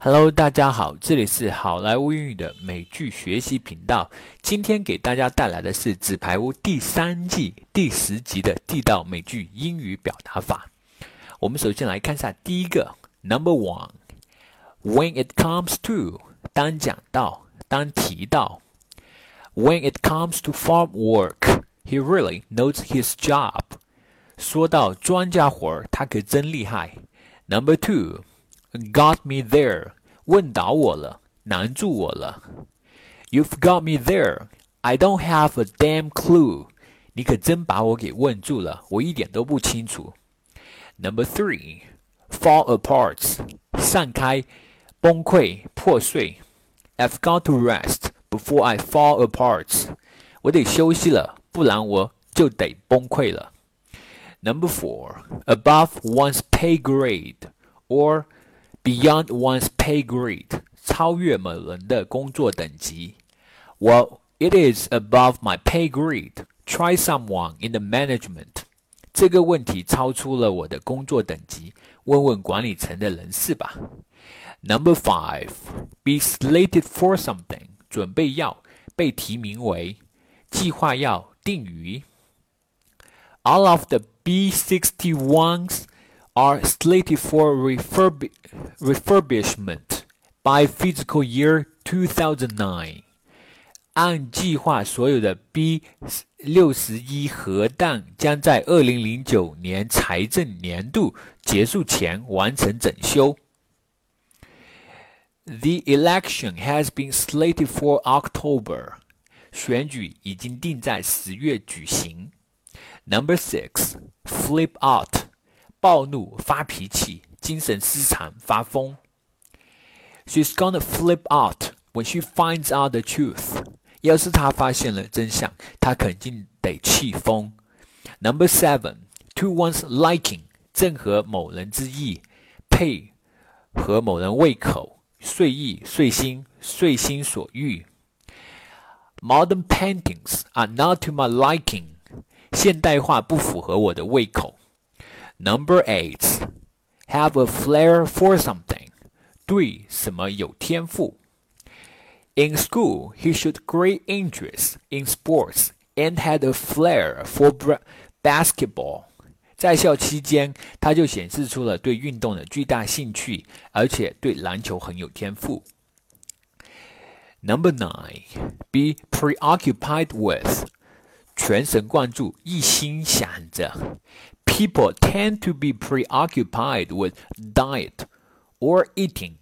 Hello，大家好，这里是好莱坞英语的美剧学习频道。今天给大家带来的是《纸牌屋》第三季第十集的地道美剧英语表达法。我们首先来看一下第一个，Number One，When it comes to，当讲到，当提到，When it comes to farm work，he really knows his job。说到庄稼活儿，他可真厉害。Number Two。Got me there，问倒我了，难住我了。You've got me there. I don't have a damn clue. 你可真把我给问住了，我一点都不清楚。Number three, fall apart，散开，崩溃，破碎。I've got to rest before I fall apart。我得休息了，不然我就得崩溃了。Number four, above one's pay grade, or beyond one's pay grade，超越某人的工作等级。Well, it is above my pay grade. Try someone in the management. 这个问题超出了我的工作等级，问问管理层的人士吧。Number five, be slated for something. 准备要被提名为，计划要定于。All of the B61s are slated for refurb refurbishment by fiscal year 2009。按计划，所有的 B 六十一核弹将在二零零九年财政年度结束前完成整修。The election has been slated for October。选举已经定在十月举行。Number six, flip out。 暴怒、发脾气、精神失常、发疯。She's gonna flip out when she finds out the truth。要是她发现了真相，她肯定得气疯。Number seven, to one's liking，正合某人之意，配合某人胃口，遂意、遂心、遂心所欲。Modern paintings are not to my liking。现代化不符合我的胃口。Number eight, have a flair for something. 对什么有天赋。In school, he showed great interest in sports and had a flair for basketball. 在校期间，他就显示出了对运动的巨大兴趣，而且对篮球很有天赋。Number nine, be preoccupied with. 全神贯注，一心想着。People tend to be preoccupied with diet or eating。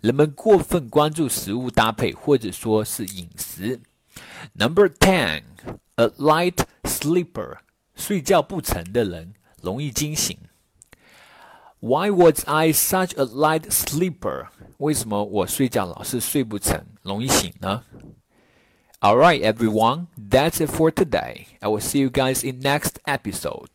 人们过分关注食物搭配，或者说是饮食。Number ten, a light sleeper，睡觉不成的人，容易惊醒。Why was I such a light sleeper？为什么我睡觉老是睡不成，容易醒呢 ？All right, everyone, that's it for today. I will see you guys in next episode.